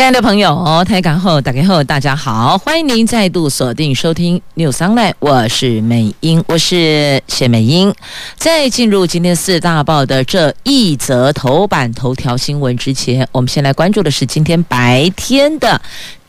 亲爱的朋友，台港后打开后，大家好，欢迎您再度锁定收听 New Sunlight 我是美英，我是谢美英。在进入今天四大报的这一则头版头条新闻之前，我们先来关注的是今天白天的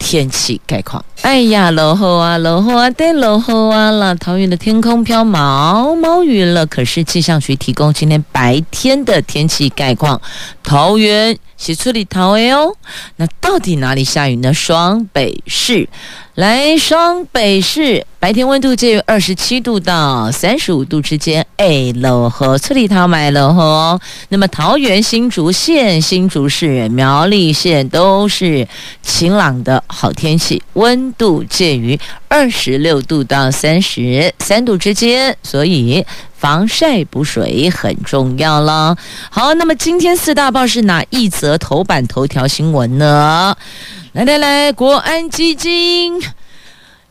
天气概况。哎呀，落雨啊，落雨啊，对落雨啊了！桃园的天空飘毛毛雨了。可是气象局提供今天白天的天气概况，桃园。是出里头的哦，那到底哪里下雨呢？双北市，来双北市，白天温度介于二十七度到三十五度之间。哎，落雨出里头买落雨哦。那么桃园新竹县、新竹市、苗栗县都是晴朗的好天气，温度介于二十六度到三十三度之间，所以。防晒补水很重要了。好，那么今天四大报是哪一则头版头条新闻呢？来来来，国安基金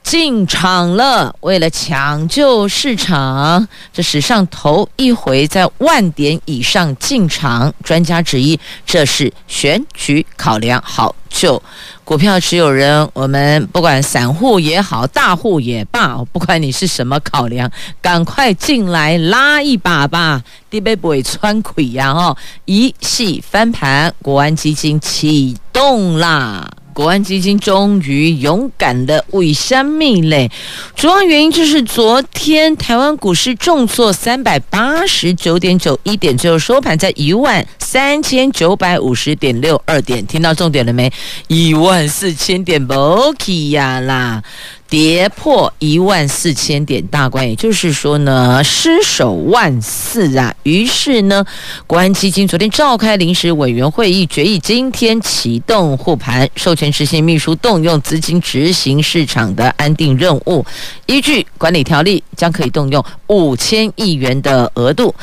进场了，为了抢救市场，这史上头一回在万点以上进场。专家质疑这是选举考量，好救。股票持有人，我们不管散户也好，大户也罢，不管你是什么考量，赶快进来拉一把吧！地杯不会穿溃呀！哦，一系翻盘，国安基金启动啦！国安基金终于勇敢的为山命嘞？主要原因就是昨天台湾股市重挫三百八十九点九一点，最后收盘在一万三千九百五十点六二点。听到重点了没？一万四千点不起呀啦！跌破一万四千点大关，也就是说呢，失守万四啊。于是呢，国安基金昨天召开临时委员会议，决议今天启动护盘，授权执行秘书动用资金执行市场的安定任务。依据管理条例，将可以动用五千亿元的额度。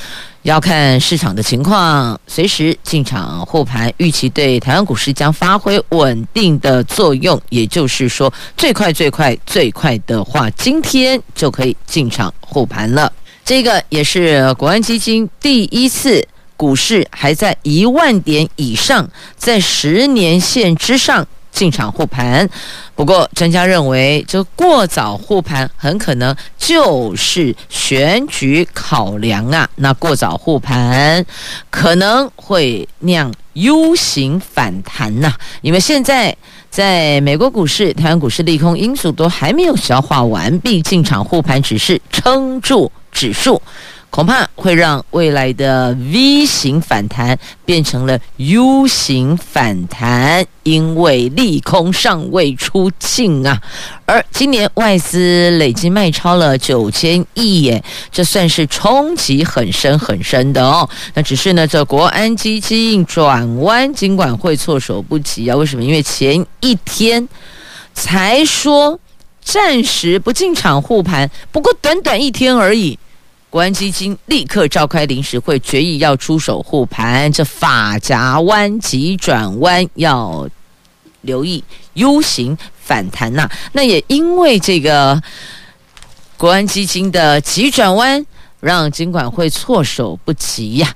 要看市场的情况，随时进场护盘，预期对台湾股市将发挥稳定的作用。也就是说，最快最快最快的话，今天就可以进场护盘了。这个也是国安基金第一次股市还在一万点以上，在十年线之上。进场护盘，不过专家认为，这过早护盘很可能就是选举考量啊。那过早护盘可能会酿 U 型反弹呐、啊，因为现在在美国股市、台湾股市利空因素都还没有消化完毕，进场护盘只是撑住指数。恐怕会让未来的 V 型反弹变成了 U 型反弹，因为利空尚未出尽啊。而今年外资累计卖超了九千亿耶，这算是冲击很深很深的哦。那只是呢，这国安基金转弯，尽管会措手不及啊。为什么？因为前一天才说暂时不进场护盘，不过短短一天而已。国安基金立刻召开临时会，决议要出手护盘。这法夹弯急转弯要留意 U 型反弹呐、那也因为这个国安基金的急转弯，让金管会措手不及呀、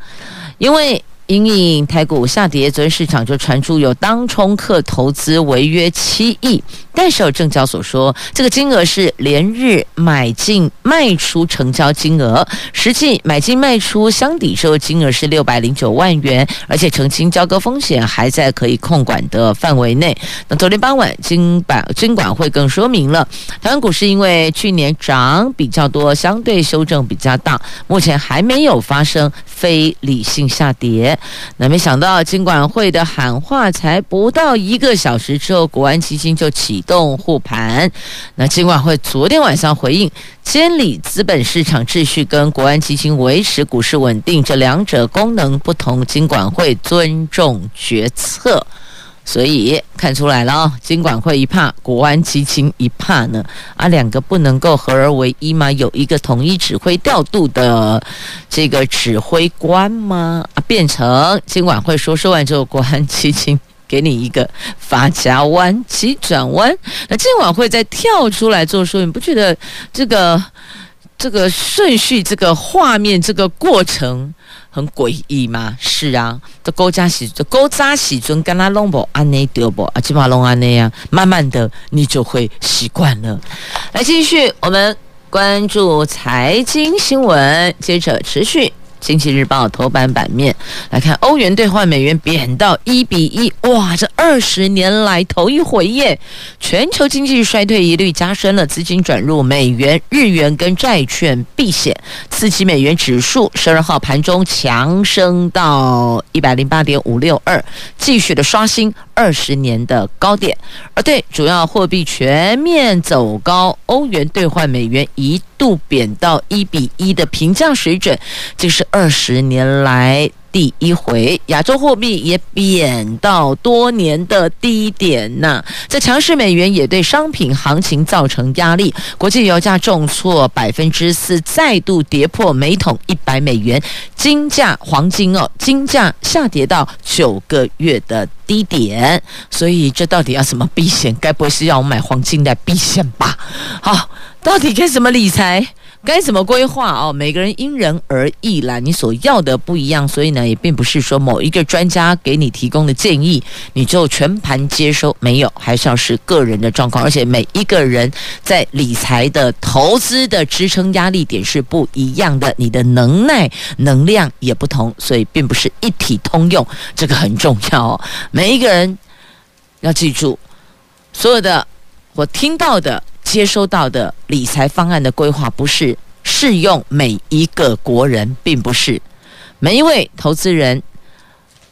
因为因应台股下跌，昨天市场就传出有当冲客投资违约七亿。但是有证交所说，这个金额是连日买进卖出成交金额，实际买进卖出相抵之后金额是六百零九万元，而且澄清交割风险还在可以控管的范围内。那昨天傍晚，金管金管会更说明了，台湾股市因为去年涨比较多，相对修正比较大，目前还没有发生非理性下跌。那没想到金管会的喊话才不到一个小时之后，国安基金就启。动护盘，那金管会昨天晚上回应，监理资本市场秩序跟国安基金维持股市稳定这两者功能不同，金管会尊重决策，所以看出来了哦，金管会一怕，国安基金一怕呢，啊，两个不能够合而为一吗？有一个统一指挥调度的这个指挥官吗？啊，变成金管会说说完之后，国安基金给你一个发夹弯、急转弯，那金管会再跳出来做说，你不觉得这个这个顺序、这个画面、这个过程？很诡异吗？是啊，这勾扎喜，这勾扎喜尊跟他弄不安内丢不啊，起码弄安内样，慢慢的你就会习惯了。来继续，我们关注财经新闻，接着持续。经济日报头版版面来看，欧元兑换美元贬到一比一，哇，这二十年来头一回耶！全球经济衰退疑虑加深了，资金转入美元、日元跟债券避险，刺激美元指数十二号盘中强升到一百零八点五六二，继续的刷新二十年的高点。而对主要货币全面走高，欧元兑换美元一度贬到一比一的平价水准，这是二十年来第一回。亚洲货币也贬到多年的低点呐。这强势美元也对商品行情造成压力，国际油价重挫百分之四，再度跌破每桶一百美元。金价黄金哦，金价下跌到九个月的低点。所以这到底要怎么避险？该不会是要我买黄金来避险吧？好。到底该怎么理财？该怎么规划哦？每个人因人而异啦，你所要的不一样，所以呢，也并不是说某一个专家给你提供的建议，你就全盘接收。没有，还是要是个人的状况，而且每一个人在理财的投资的支撑压力点是不一样的，你的能耐能量也不同，所以并不是一体通用，这个很重要哦。每一个人要记住，所有的我听到的。接收到的理财方案的规划不是适用每一个国人，并不是每一位投资人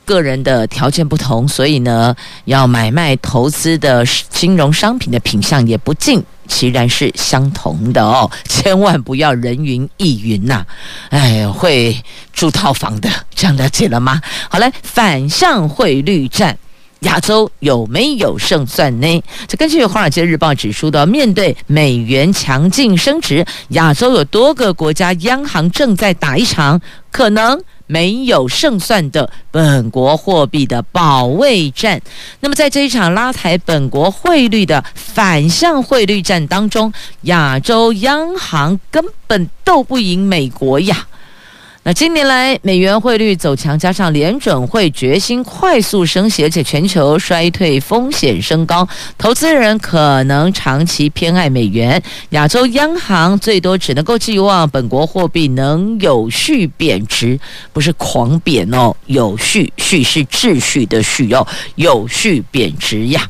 个人的条件不同，所以呢，要买卖投资的金融商品的品相也不尽其然是相同的哦，千万不要人云亦云呐，哎，会住套房的，这样了解了吗？好来，反向汇率战。亚洲有没有胜算呢？这根据《华尔街日报》指出的，面对美元强劲升值，亚洲有多个国家央行正在打一场可能没有胜算的本国货币的保卫战。那么，在这一场拉抬本国汇率的反向汇率战当中，亚洲央行根本斗不赢美国呀。那近年来美元汇率走强，加上联准会决心快速升息，而且全球衰退风险升高，投资人可能长期偏爱美元。亚洲央行最多只能够寄望本国货币能有序贬值，不是狂贬哦，有序，序是秩序的序哦，有序贬值呀。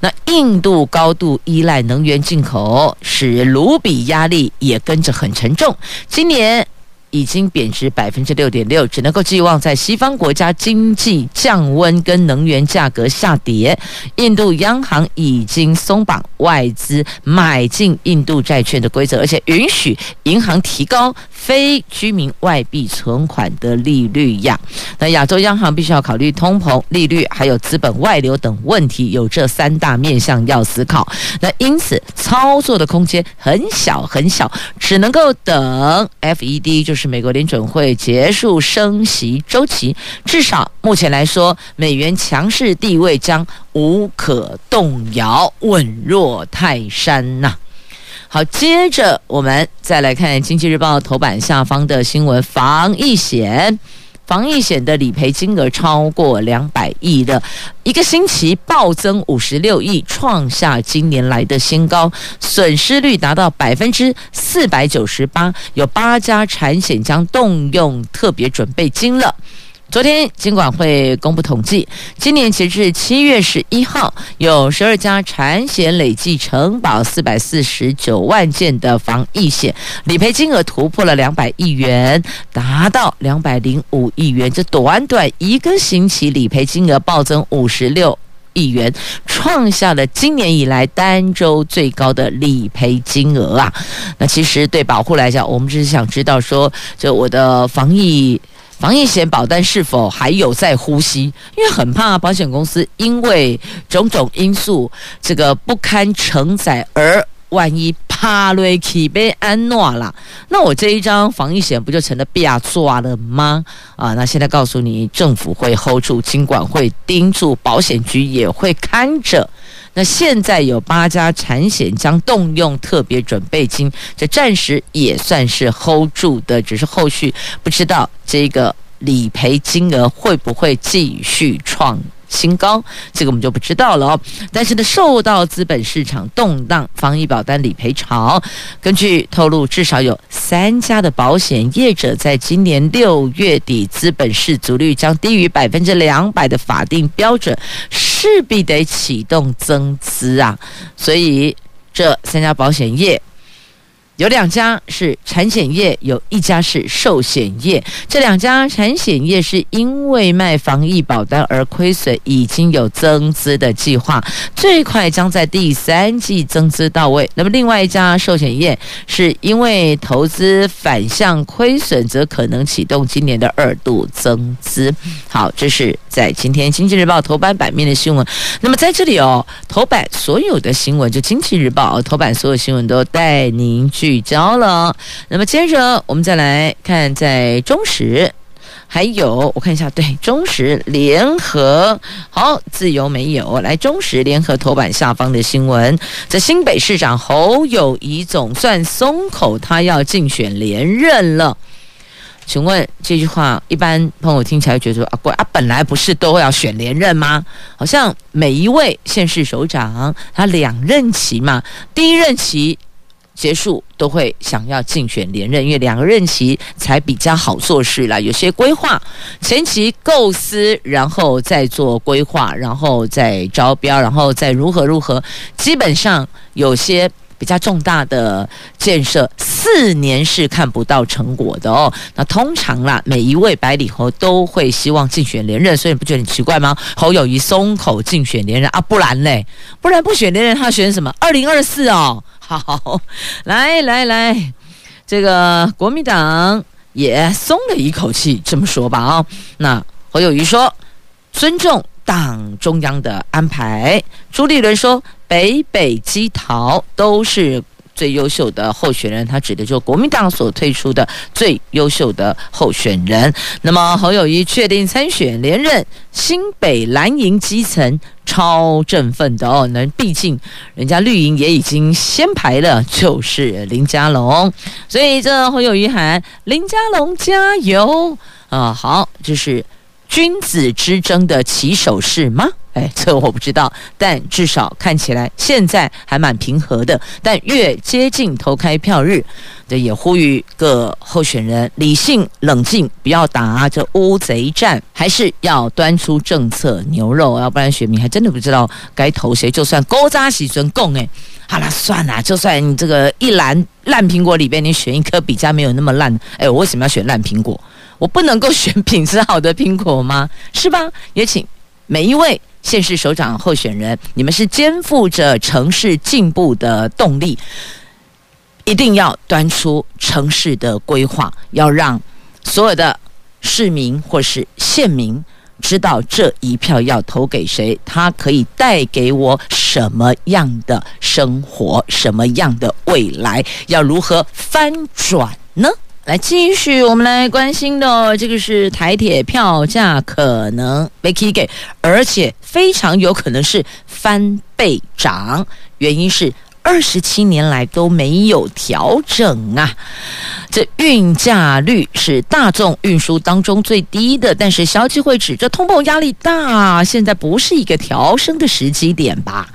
那印度高度依赖能源进口，使卢比压力也跟着很沉重。今年。已经贬值百分之六点六，只能够寄望在西方国家经济降温跟能源价格下跌。印度央行已经松绑外资买进印度债券的规则，而且允许银行提高非居民外币存款的利率呀。那亚洲央行必须要考虑通膨、利率还有资本外流等问题，有这三大面向要思考。那因此操作的空间很小很小，只能够等 FED 就是。是美国联准会结束升息周期，至少目前来说，美元强势地位将无可动摇，稳若泰山呐、好，接着我们再来看《经济日报》头版下方的新闻：防疫险。防疫险的理赔金额超过两百亿的，一个星期暴增五十六亿，创下今年来的新高，损失率达到百分之四百九十八，有八家产险将动用特别准备金了。昨天，金管会公布统计，今年截至七月十一号，有十二家产险累计承保四百四十九万件的防疫险，理赔金额突破了两百亿元，达到两百零五亿元。这短短一个星期，理赔金额暴增五十六亿元，创下了今年以来单周最高的理赔金额啊！那其实对保户来讲，我们只是想知道说，就我的防疫。防疫险保单是否还有在呼吸？因为很怕保险公司因为种种因素，这个不堪承载而。万一帕瑞奇被安诺了，那我这一张防疫险不就成了变抓了吗？啊，那现在告诉你，政府会 hold 住，金管会盯住，保险局也会看着。那现在有八家产险将动用特别准备金，这暂时也算是 hold 住的，只是后续不知道这个理赔金额会不会继续创。新高，这个我们就不知道了哦。但是呢，受到资本市场动荡、防疫保单理赔潮，根据透露，至少有三家的保险业者在今年六月底资本市足率将低于百分之两百的法定标准，势必得启动增资啊。所以这三家保险业。有两家是产险业，有一家是寿险业。这两家产险业是因为卖防疫保单而亏损，已经有增资的计划，最快将在第三季增资到位。那么另外一家寿险业是因为投资反向亏损，则可能启动今年的二度增资。好，这是在今天《经济日报》头版版面的新闻。那么在这里哦，头版所有的新闻，就《经济日报》头版所有新闻都带您。聚焦了，那么接着我们再来看，在中时，还有我看一下，对，中时联合，好，自由没有，来中时联合头版下方的新闻，这新北市长侯友谊总算松口，他要竞选连任了。请问这句话，一般朋友听起来觉得说啊，怪啊，本来不是都要选连任吗？好像每一位县市首长他两任期嘛，第一任期。结束都会想要竞选连任，因为两个任期才比较好做事啦。有些规划前期构思，然后再做规划，然后再招标，然后再如何如何。基本上有些比较重大的建设，四年是看不到成果的哦。那通常啦，每一位百里侯都会希望竞选连任，所以你不觉得很奇怪吗？侯友谊松口竞选连任啊，不然嘞，不然不选连任，他选什么？二零二四哦。好，来来来，这个国民党也松了一口气，这么说吧啊、哦，那侯友谊说尊重党中央的安排，朱立伦说北北基桃都是。最优秀的候选人，他指的就是国民党所推出的最优秀的候选人。那么侯友谊确定参选连任，新北蓝营基层超振奋的哦。那毕竟人家绿营也已经先排了，就是林佳龙，所以这侯友谊喊林佳龙加油啊！好，这是君子之争的起手式吗？哎，这我不知道，但至少看起来现在还蛮平和的。但越接近投开票日，这也呼吁各候选人理性冷静，不要打这乌贼战，还是要端出政策牛肉，要不然选民还真的不知道该投谁。就算勾扎喜尊共哎，好了算了，就算你这个一篮烂苹果里边，你选一颗比较没有那么烂，哎，我为什么要选烂苹果？我不能够选品质好的苹果吗？是吧？也请每一位。县市首长候选人，你们是肩负着城市进步的动力，一定要端出城市的规划，要让所有的市民或是县民知道这一票要投给谁，他可以带给我什么样的生活，什么样的未来，要如何翻转呢？来继续，我们来关心的这个是台铁票价可能被起给，而且非常有可能是翻倍涨，原因是。二十七年来都没有调整啊！这运价率是大众运输当中最低的，但是消基会指这通膨压力大，现在不是一个调升的时机点吧？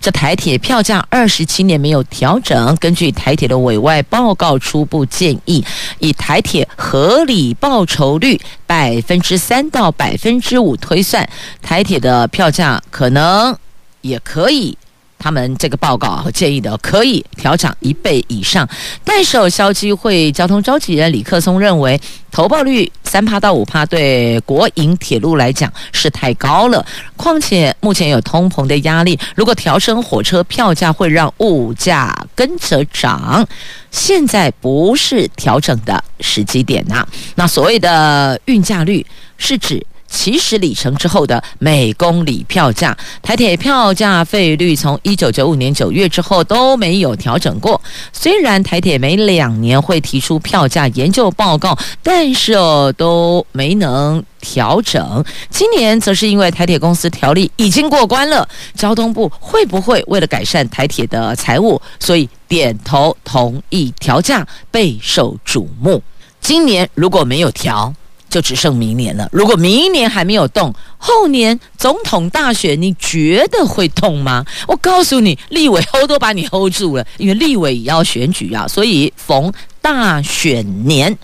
这台铁票价二十七年没有调整，根据台铁的委外报告初步建议，以台铁合理报酬率百分之三到百分之五推算，台铁的票价可能也可以。他们这个报告和建议的可以调涨一倍以上。代守消基会交通召集人李克松认为，投报率三趴到五趴对国营铁路来讲是太高了。况且目前有通膨的压力，如果调升火车票价会让物价跟着涨。现在不是调整的时机点呐。那所谓的运价率是指。起始里程之后的每公里票价，台铁票价费率从一九九五年九月之后都没有调整过。虽然台铁每两年会提出票价研究报告，但是哦都没能调整。今年则是因为台铁公司条例已经过关了，交通部会不会为了改善台铁的财务，所以点头同意调价，备受瞩目。今年如果没有调，就只剩明年了。如果明年还没有动，后年总统大选，你觉得会动吗？我告诉你，立委 hold 都把你 hold 住了，因为立委也要选举啊。所以逢大选年，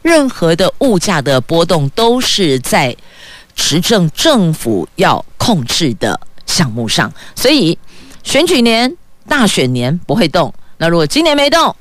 任何的物价的波动都是在执政政府要控制的项目上。所以选举年、大选年不会动。那如果今年没动，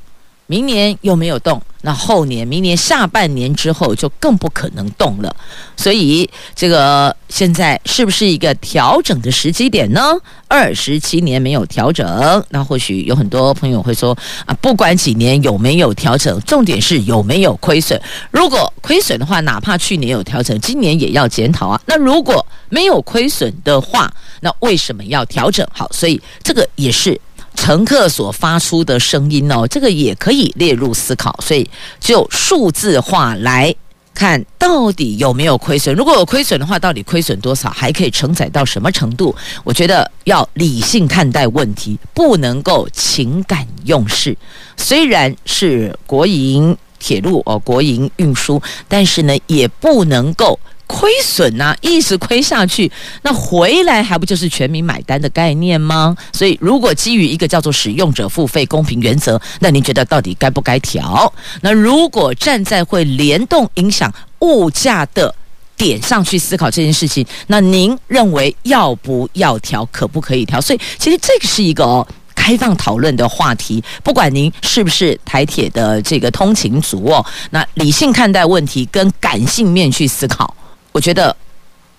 明年又没有动。那后年、明年下半年之后就更不可能动了，所以这个现在是不是一个调整的时机点呢？二十七年没有调整，那或许有很多朋友会说啊，不管几年有没有调整，重点是有没有亏损。如果亏损的话，哪怕去年有调整，今年也要检讨啊。那如果没有亏损的话，那为什么要调整？好，所以这个也是。乘客所发出的声音哦，这个也可以列入思考，所以就数字化来看，到底有没有亏损？如果有亏损的话，到底亏损多少？还可以承载到什么程度？我觉得要理性看待问题，不能够情感用事。虽然是国营铁路哦，国营运输，但是呢，也不能够。亏损呐、一直亏下去，那回来还不就是全民买单的概念吗？所以，如果基于一个叫做使用者付费公平原则，那您觉得到底该不该调？那如果站在会联动影响物价的点上去思考这件事情，那您认为要不要调？可不可以调？所以，其实这个是一个哦开放讨论的话题。不管您是不是台铁的这个通勤族哦，那理性看待问题，跟感性面去思考。我觉得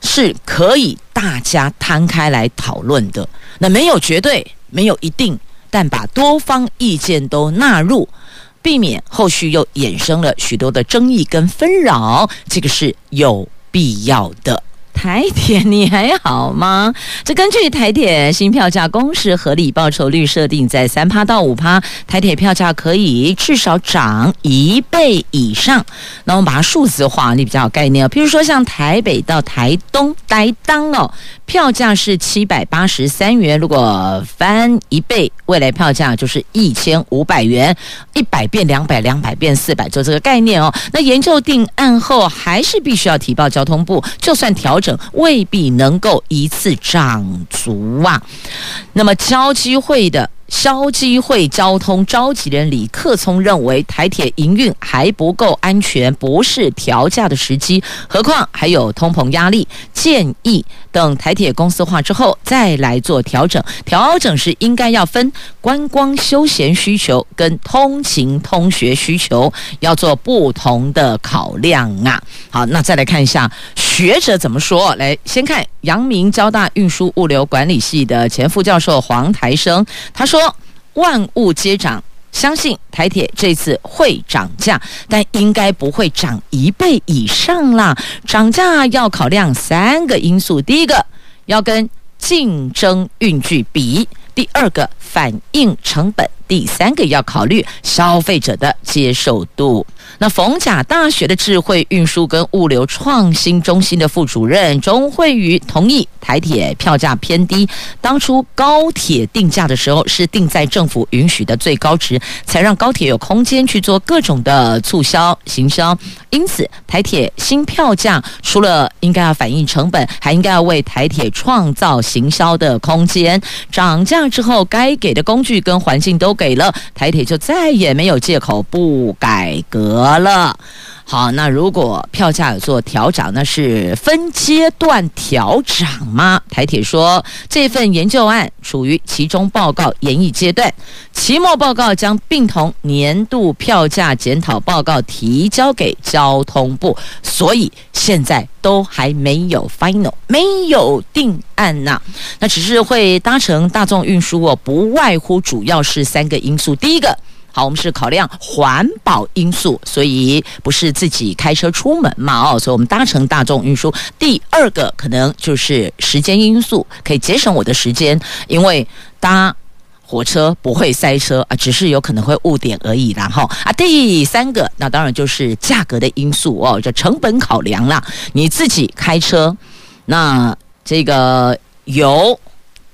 是可以大家摊开来讨论的，那没有绝对，没有一定，但把多方意见都纳入，避免后续又衍生了许多的争议跟纷扰，这个是有必要的。台铁你还好吗？这根据台铁新票价公式，合理报酬率设定在三趴到五趴，台铁票价可以至少涨一倍以上。那我们把它数字化，你比较有概念。比如说像台北到台东、台当哦，票价是七百八十三元，如果翻一倍，未来票价就是一千五百元，一百变两百，两百变四百，就这个概念哦。那研究定案后，还是必须要提报交通部，就算调整。未必能够一次涨足啊。那么交机会的消基会交通召集人李克聪认为，台铁营运还不够安全，不是调价的时机。何况还有通膨压力，建议等台铁公司化之后再来做调整。调整是应该要分观光休闲需求跟通勤通学需求，要做不同的考量啊。好，那再来看一下。学者怎么说？来，先看阳明交大运输物流管理系的前副教授黄台生，他说：“万物皆涨，相信台铁这次会涨价，但应该不会涨一倍以上啦。涨价要考量三个因素：第一个，要跟竞争运具比；第二个，反映成本；第三个，要考虑消费者的接受度。”那逢甲大学的智慧运输跟物流创新中心的副主任钟慧瑜同意，台铁票价偏低。当初高铁定价的时候是定在政府允许的最高值，才让高铁有空间去做各种的促销行销。因此，台铁新票价除了应该要反映成本，还应该要为台铁创造行销的空间。涨价之后，该给的工具跟环境都给了，台铁就再也没有借口不改革。得了。好，那如果票价有做调涨，那是分阶段调涨吗？台铁说，这份研究案处于其中报告研议阶段，期末报告将并同年度票价检讨报告提交给交通部，所以现在都还没有 final，没有定案呐、那只是会搭乘大众运输哦，不外乎主要是三个因素，第一个。好，我们是考量环保因素，所以不是自己开车出门嘛？哦，所以我们搭乘大众运输。第二个可能就是时间因素，可以节省我的时间，因为搭火车不会塞车啊，只是有可能会误点而已啦。哈啊，第三个那当然就是价格的因素哦，这成本考量啦。你自己开车，那这个油。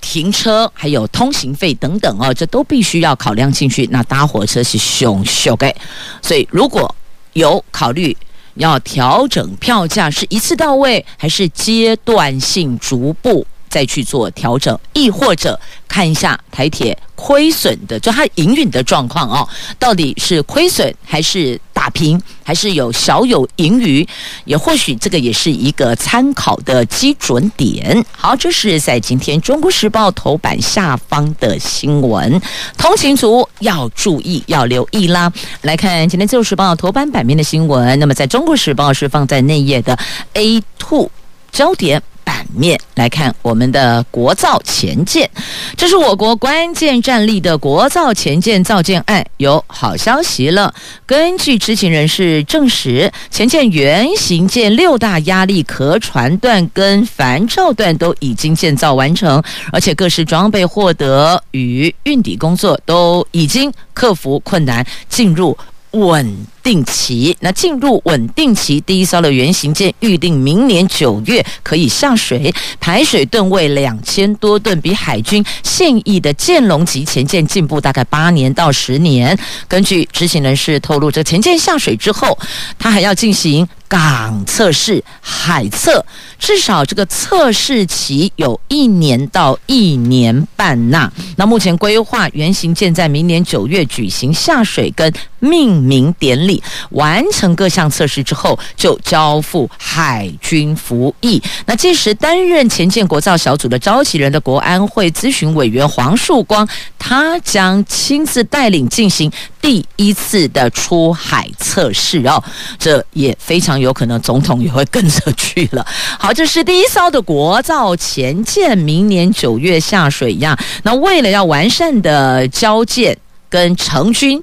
停车还有通行费等等哦，这都必须要考量进去。那搭火车是熊熊的，所以如果有考虑要调整票价，是一次到位，还是阶段性逐步？再去做调整，亦或者看一下台铁亏损的，就它营运的状况哦，到底是亏损还是打平，还是有小有盈余，也或许这个也是一个参考的基准点。好，这是在今天《中国时报》头版下方的新闻，通勤族要注意，要留意啦。来看今天《自由时报》头版版面的新闻，那么在《中国时报》是放在内页的 A two 焦点。版面来看，我们的国造前舰，这是我国关键战力的国造前舰造舰案，有好消息了。根据知情人士证实，前舰原型舰六大压力壳船段跟帆罩段都已经建造完成，而且各式装备获得与运抵工作都已经克服困难，进入稳定期，那进入稳定期，第一艘的原型舰预定明年九月可以下水，排水吨位两千多吨，比海军现役的剑龙级前舰进步大概八年到十年。根据知情人士透露，这前舰下水之后，它还要进行港测试、海测，至少这个测试期有一年到一年半呐。那目前规划原型舰在明年九月举行下水跟命名典礼。完成各项测试之后，就交付海军服役。那届时担任前舰国造小组的召集人的国安会咨询委员黄树光，他将亲自带领进行第一次的出海测试哦。这也非常有可能总统也会跟着去了。好，这是第一艘的国造前舰，明年九月下水呀。那为了要完善的交舰跟成军，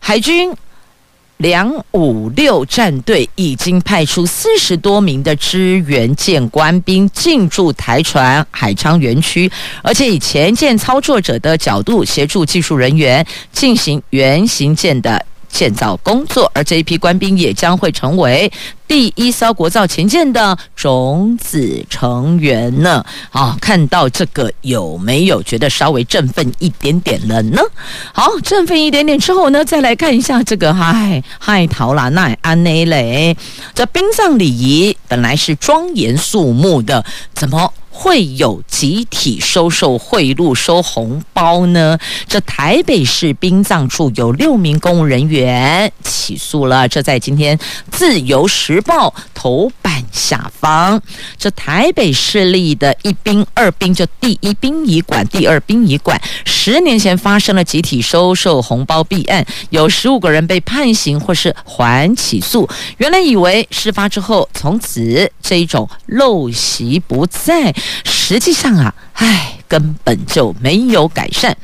海军。两五六战队已经派出四十多名的支援舰官兵进驻台船海昌园区，而且以前舰操作者的角度协助技术人员进行原型舰的建造工作，而这一批官兵也将会成为第一艘国造潜舰的种子成员呢。好，看到这个有没有觉得稍微振奋一点点了呢？好，振奋一点点之后呢，再来看一下这个嗨嗨陶拉奈安内雷，这殡葬礼仪本来是庄严肃穆的，怎么？会有集体收受贿赂、收红包呢？这台北市殡葬处有六名公务人员起诉了。这在今天《自由时报》头版下方。这台北市立的一殡、二殡，就第一殡仪馆、第二殡仪馆，十年前发生了集体收受红包弊案，有十五个人被判刑或是缓起诉。原来以为事发之后，从此这一种陋习不再。实际上啊，唉，根本就没有改善。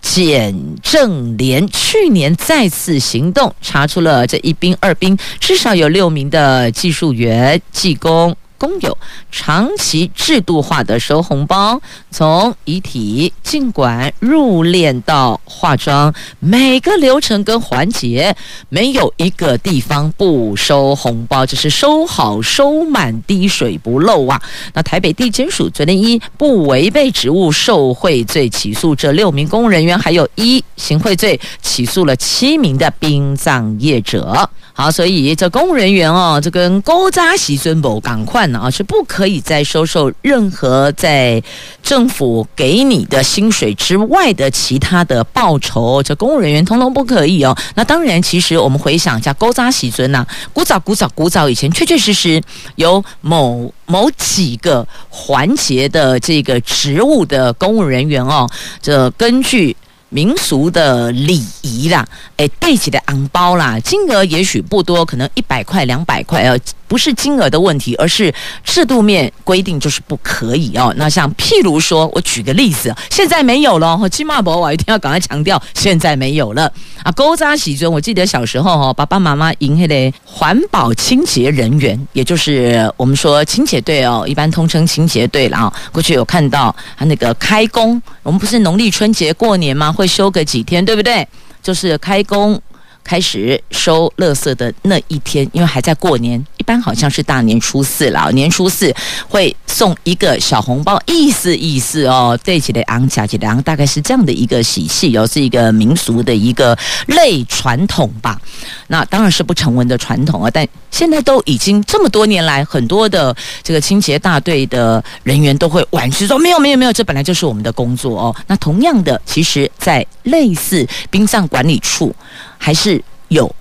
检政连去年再次行动，查出了这一兵、二兵至少有六名的技术员、技工。工友长期制度化的收红包，从遗体进馆入殓到化妆，每个流程跟环节没有一个地方不收红包，只是收好收满，滴水不漏啊！那台北地检署昨天一不违背职务受贿罪起诉这六名公务人员，还有一行贿罪起诉了七名的殡葬业者。好，所以这公务人员哦，这跟勾扎喜尊某港宽呢啊，是不可以再收受任何在政府给你的薪水之外的其他的报酬。这公务人员通通不可以哦。那当然，其实我们回想一下，勾扎喜尊呐，古早古早古早以前，确确实实有某某几个环节的这个职务的公务人员哦，这根据。民俗的礼仪啦，哎，带起的红包啦，金额也许不多，可能一百块、两百块呃。不是金额的问题，而是制度面规定就是不可以哦。那像譬如说，我举个例子，现在没有了。金马博，我一定要赶快强调，现在没有了啊。勾扎喜尊，我记得小时候哈，爸爸妈妈迎黑的环保清洁人员，也就是我们说清洁队哦，一般通称清洁队了啊。过去有看到他那个开工，我们不是农历春节过年吗？会休个几天，对不对？就是开工。开始收垃圾的那一天，因为还在过年，一般好像是大年初四了。年初四会送一个小红包，意思意思哦，对起来昂加起来昂，大概是这样的一个喜气哦，是一个民俗的一个类传统吧。那当然是不成文的传统啊，但现在都已经这么多年来，很多的这个清洁大队的人员都会婉拒说没有没有没有，这本来就是我们的工作哦。那同样的，其实在类似殡葬管理处。还是有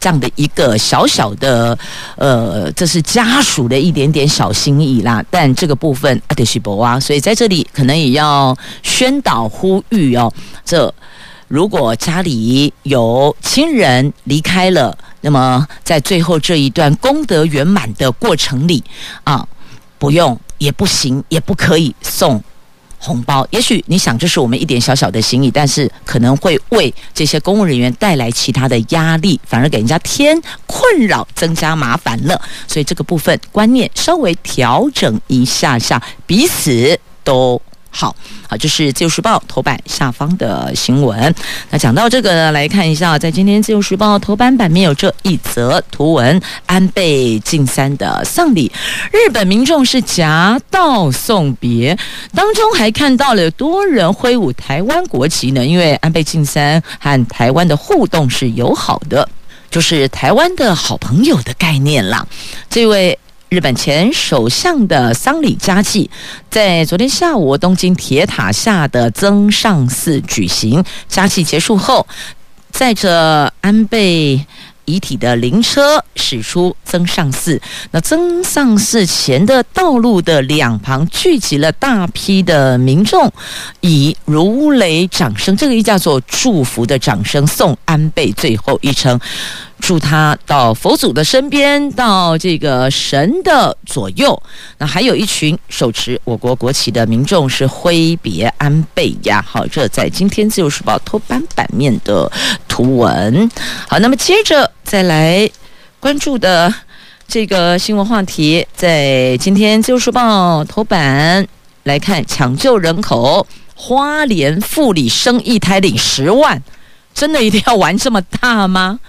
这样的一个小小的，呃，这是家属的一点点小心意啦。但这个部分阿德西伯啊，所以在这里可能也要宣导呼吁哦。这如果家里有亲人离开了，那么在最后这一段功德圆满的过程里啊，不用也不行，也不可以送。红包，也许你想这是我们一点小小的心意，但是可能会为这些公务人员带来其他的压力，反而给人家添困扰，增加麻烦了。所以这个部分观念稍微调整一下下，彼此都。好好，就是《自由时报》头版下方的新闻。那讲到这个呢，来看一下，在今天《自由时报》头版版面有这一则图文：安倍晋三的丧礼，日本民众是夹道送别，当中还看到了多人挥舞台湾国旗呢。因为安倍晋三和台湾的互动是友好的，就是台湾的好朋友的概念啦。这位。日本前首相的丧礼佳祭，在昨天下午东京铁塔下的增上寺举行。佳祭结束后，载着安倍遗体的灵车驶出增上寺。那增上寺前的道路的两旁聚集了大批的民众，以如雷掌声，这个一叫做祝福的掌声，送安倍最后一程。祝他到佛祖的身边，到这个神的左右。那还有一群手持我国国旗的民众是挥别安倍呀。好，这在今天自由时报头版版面的图文。好，那么接着再来关注的这个新闻话题，在今天自由时报头版来看，抢救人口，花莲妇女生一胎领十万，真的一定要玩这么大吗？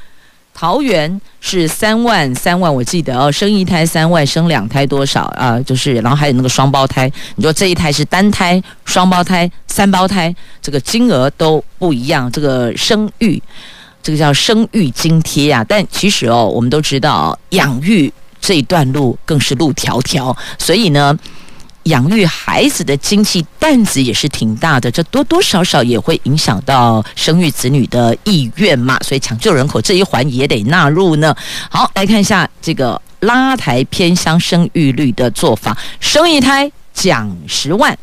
桃园是三万三万，我记得哦，生一胎三万，生两胎多少啊？就是，然后还有那个双胞胎，你说这一胎是单胎、双胞胎、三胞胎，这个金额都不一样。这个生育，这个叫生育津贴啊。但其实哦，我们都知道，养育这一段路更是路迢迢，所以呢。养育孩子的经济担子也是挺大的，这多多少少也会影响到生育子女的意愿嘛，所以抢救人口这一环也得纳入呢。好，来看一下这个拉抬偏乡生育率的做法，生一胎奖十万。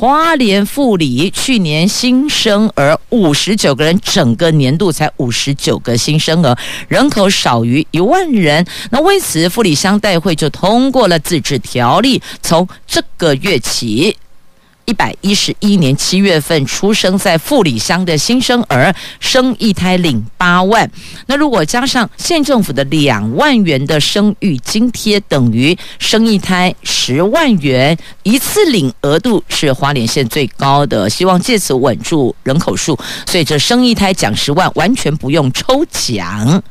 花莲富里去年新生儿五十九个人，整个年度才五十九个新生儿，人口少于一万人。那为此，富里乡代会就通过了自治条例，从这个月起。一百一十一年七月份出生在富里乡的新生儿，生一胎领八万。那如果加上县政府的两万元的生育津贴，等于生一胎十万元，一次领额度是花莲县最高的。希望借此稳住人口数，所以这生一胎奖十万，完全不用抽奖。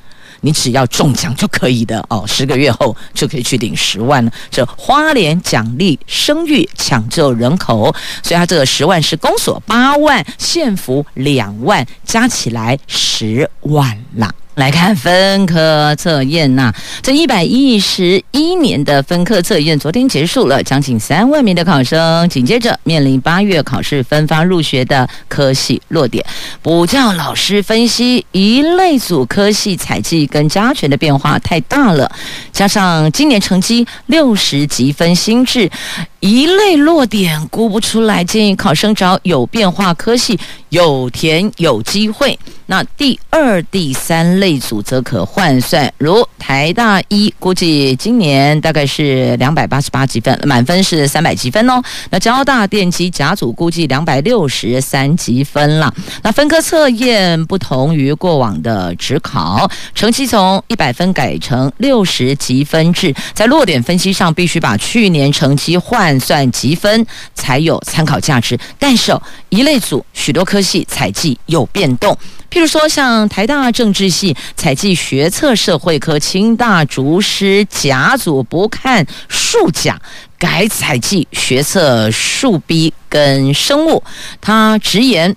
你只要中奖就可以的哦，十个月后就可以去领十万了。这花莲奖励生育抢救人口，所以它这个十万是公所八万，县府两万，加起来十万啦。来看分科测验呐，这一百一十一年的分科测验昨天结束了，将近三万名的考生紧接着面临八月考试分发入学的科系落点。补教老师分析，一类组科系采集跟加权的变化太大了，加上今年成绩六十级分新制，一类落点估不出来，建议考生找有变化科系，有填有机会。那第二、第三类组则可换算，如台大一估计今年大概是两百八十八积分，满分是三百积分哦。那交大电机甲组估计两百六十三积分了。那分科测验不同于过往的指考，成绩从一百分改成六十积分制，在落点分析上必须把去年成绩换算积分才有参考价值。但是哦，一类组许多科系采计有变动。譬如说，像台大政治系采计学测社会科，清大竹师甲组不看数甲，改采计学测数 B 跟生物。他直言，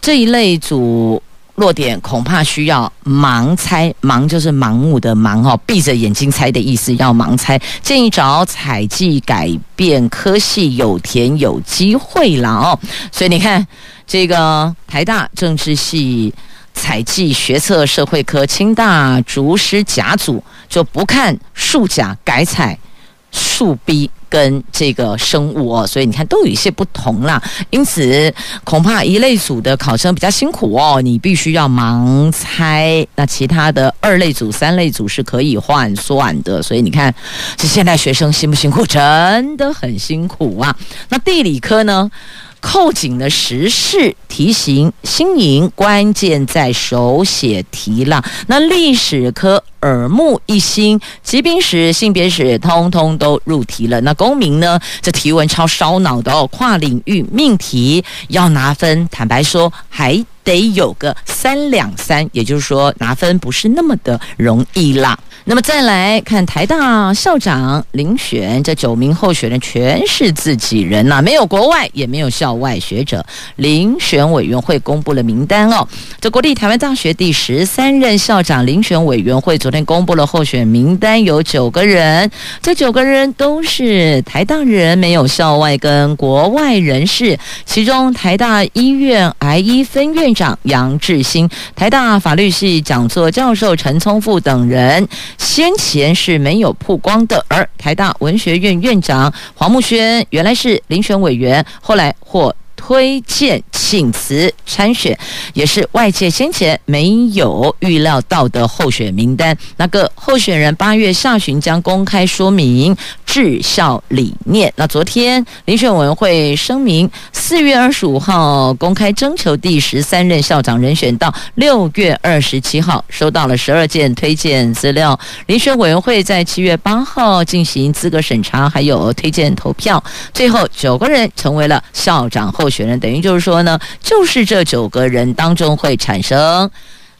这一类组落点恐怕需要盲猜，盲就是盲目的盲哦，闭着眼睛猜的意思，要盲猜。建议找采计改变科系有田有机会了哦。所以你看。这个台大政治系采计学测社会科，清大竹师甲组就不看数甲，改采数 B 跟这个生物哦，所以你看都有一些不同啦。因此恐怕一类组的考生比较辛苦哦，你必须要盲猜。那其他的二类组、三类组是可以换算的。所以你看，这现在学生辛不辛苦？真的很辛苦啊。那地理科呢？扣紧的时事题型新颖，关键在手写题了。那历史科耳目一新，疾病史、性别史通通都入题了。那公民呢？这提问超烧脑的哦，跨领域命题要拿分，坦白说还得有个三两三，也就是说拿分不是那么的容易啦。那么再来看台大校长遴选，这九名候选人全是自己人呐、没有国外，也没有校外学者。遴选委员会公布了名单哦，这国立台湾大学第十三任校长遴选委员会昨天公布了候选名单，有九个人，这九个人都是台大人，没有校外跟国外人士。其中台大医院癌医分院长杨志新，台大法律系讲座教授陈聪富等人。先前是没有曝光的，而台大文学院院长黄木轩原来是遴选委员，后来获推荐请辞参选，也是外界先前没有预料到的候选名单。那个候选人八月下旬将公开说明治校理念。那昨天遴选委员会声明，四月二十五号公开征求第十三任校长人选，到六月二十七号收到了十二件推荐资料。遴选委员会在七月八号进行资格审查，还有推荐投票，最后九个人成为了校长候选人。等于就是说呢，就是这九个人当中会产生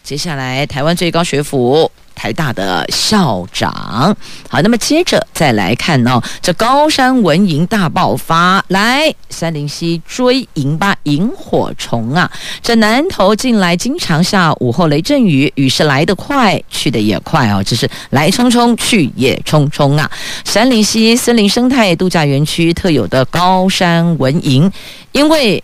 接下来台湾最高学府。台大的校长，好，那么接着再来看哦，这高山蚊蝇大爆发，来杉林溪追萤吧，萤火虫啊！这南投近来经常下午后雷阵雨，雨是来得快，去得也快哦，只是来匆匆，去也匆匆啊！杉林溪森林生态度假园区特有的高山蚊蝇，因为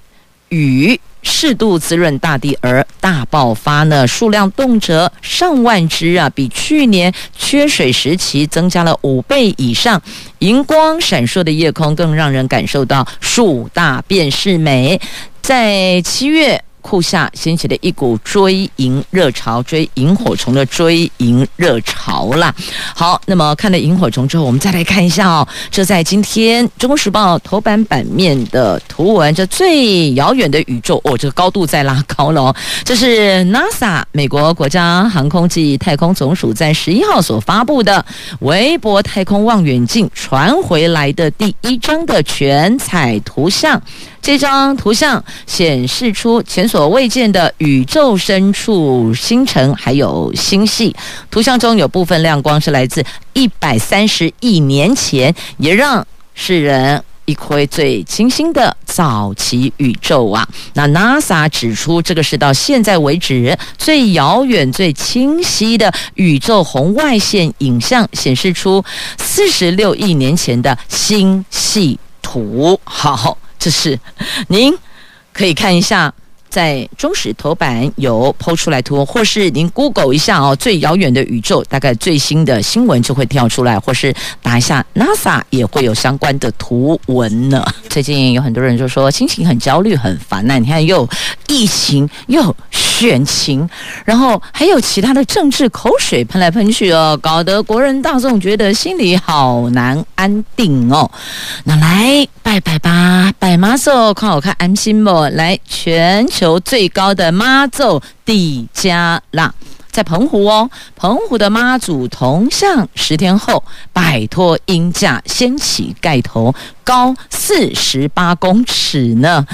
雨。适度滋润大地而大爆发呢，数量动辄上万只啊，比去年缺水时期增加了五倍以上。荧光闪烁的夜空更让人感受到树大便是美。在七月。库下掀起了一股追蝇热潮，追萤火虫的追蝇热潮啦。好，那么看了萤火虫之后，我们再来看一下哦。这在今天《中国时报》头版版面的图文，这最遥远的宇宙哦，这个高度再拉高了哦。这是 NASA 美国国家航空暨太空总署在十一号所发布的韦伯太空望远镜传回来的第一张的全彩图像。这张图像显示出前所未见的宇宙深处星辰还有星系。图像中有部分亮光是来自一百三十亿年前，也让世人一窥最清新的早期宇宙啊！那 NASA 指出，这个是到现在为止最遥远、最清晰的宇宙红外线影像，显示出四十六亿年前的星系图。好，这是您可以看一下。在中时头版有抛出来图，或是您 Google 一下哦，最遥远的宇宙，大概最新的新闻就会跳出来，或是打一下 NASA 也会有相关的图文呢。最近有很多人就说心情很焦虑、很烦呐，你看又疫情又选情，然后还有其他的政治口水喷来喷去哦，搞得国人大众觉得心里好难安定哦。那来拜拜吧，拜妈祖，看我看安心不？来全球。求最高的妈祖底加啦，在澎湖哦，澎湖的妈祖铜像十天后摆脱阴架，掀起盖头。高四十八公尺呢！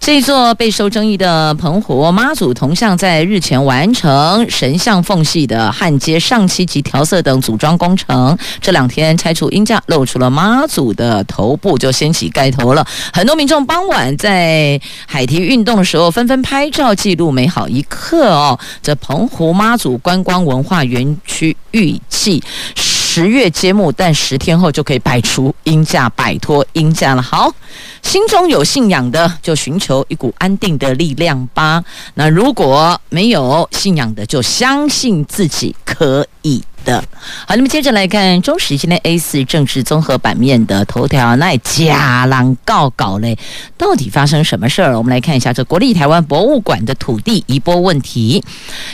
这座备受争议的澎湖妈祖铜像在日前完成神像缝隙的焊接、上漆及调色等组装工程。这两天拆除鹰架，露出了妈祖的头部，就掀起盖头了。很多民众傍晚在海堤运动的时候，纷纷拍照记录美好一刻哦。这澎湖妈祖观光文化园区预计。十月揭幕，但十天后就可以摆出鹰架，摆脱鹰架了。好，心中有信仰的就寻求一股安定的力量吧。那如果没有信仰的，就相信自己可以。的好，那么接着来看中时今天 A 四政治综合版面的头条，那假狼告搞嘞，到底发生什么事儿？我们来看一下这国立台湾博物馆的土地移拨问题。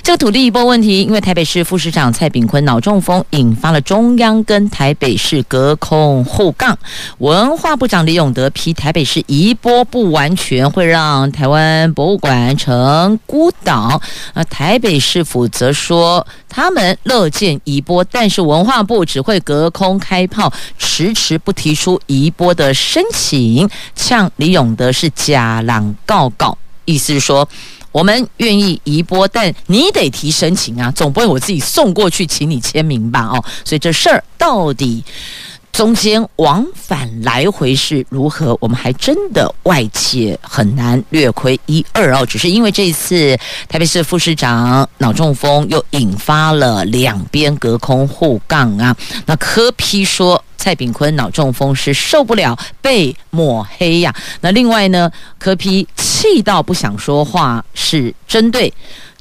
这个土地移拨问题，因为台北市副市长蔡炳坤脑中风，引发了中央跟台北市隔空互杠。文化部长李永德批台北市移拨不完全，会让台湾博物馆成孤岛。而台北市府则说，他们乐见移。但是文化部只会隔空开炮，迟迟不提出移拨的申请，呛李永德是假狼告告，意思是说我们愿意移拨，但你得提申请啊，总不会我自己送过去请你签名吧？哦，所以这事儿到底。中间往返来回是如何？我们还真的外界很难略窥一二哦。只是因为这一次台北市副市长脑中风，又引发了两边隔空互杠啊。那柯批说蔡炳坤脑中风是受不了被抹黑呀。那另外呢，柯批气到不想说话，是针对。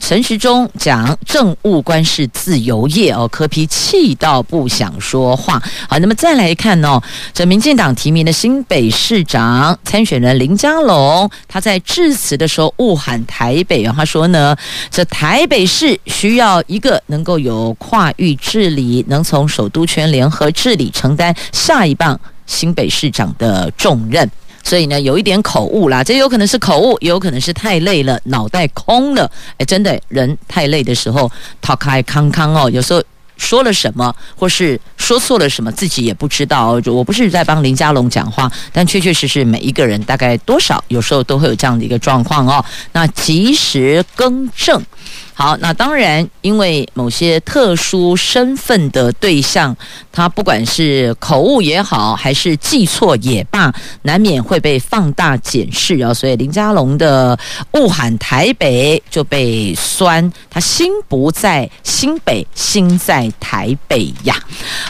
陈时中讲政务官是自由业哦，柯批气到不想说话。好，那么再来看哦，这民进党提名的新北市长参选人林佳龙，他在致辞的时候误喊台北哦，他说呢，这台北市需要一个能够有跨域治理，能从首都圈联合治理，承担下一棒新北市长的重任。所以呢，有一点口误啦，这有可能是口误，也有可能是太累了，脑袋空了。哎，真的，人太累的时候，逃开康康哦，有时候说了什么，或是说错了什么，自己也不知道。我不是在帮林佳龙讲话，但确确实实每一个人大概多少，有时候都会有这样的一个状况哦。那及时更正。好，那当然，因为某些特殊身份的对象，他不管是口误也好，还是记错也罢，难免会被放大检视啊。所以林佳龙的误喊台北就被酸，他心不在新北，心在台北呀。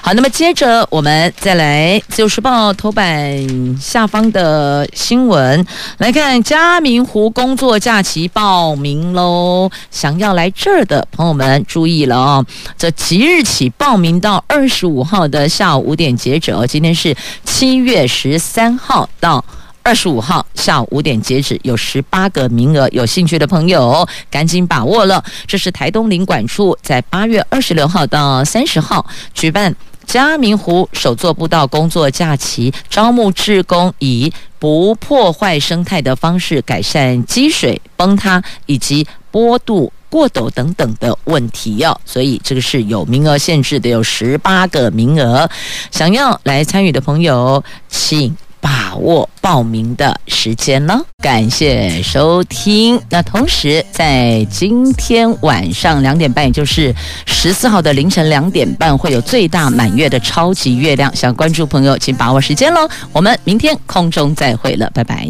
好，那么接着我们再来《自由时报》头版下方的新闻来看，嘉明湖工作假期报名喽，想要来。来这儿的朋友们注意了哦，这即日起报名到二十五号的下午五点截止哦。今天是七月十三号到二十五号下午五点截止，有十八个名额，有兴趣的朋友赶紧把握了。这是台东领馆处在八月二十六号到三十号举办嘉明湖首座步道工作假期，招募志工，以不破坏生态的方式改善积水崩塌以及坡度。过陡等等的问题哦，所以这个是有名额限制的，有十八个名额，想要来参与的朋友，请把握报名的时间了。感谢收听。那同时在今天晚上两点半，也就是十四号的凌晨两点半，会有最大满月的超级月亮。想关注朋友，请把握时间喽。我们明天空中再会了，拜拜。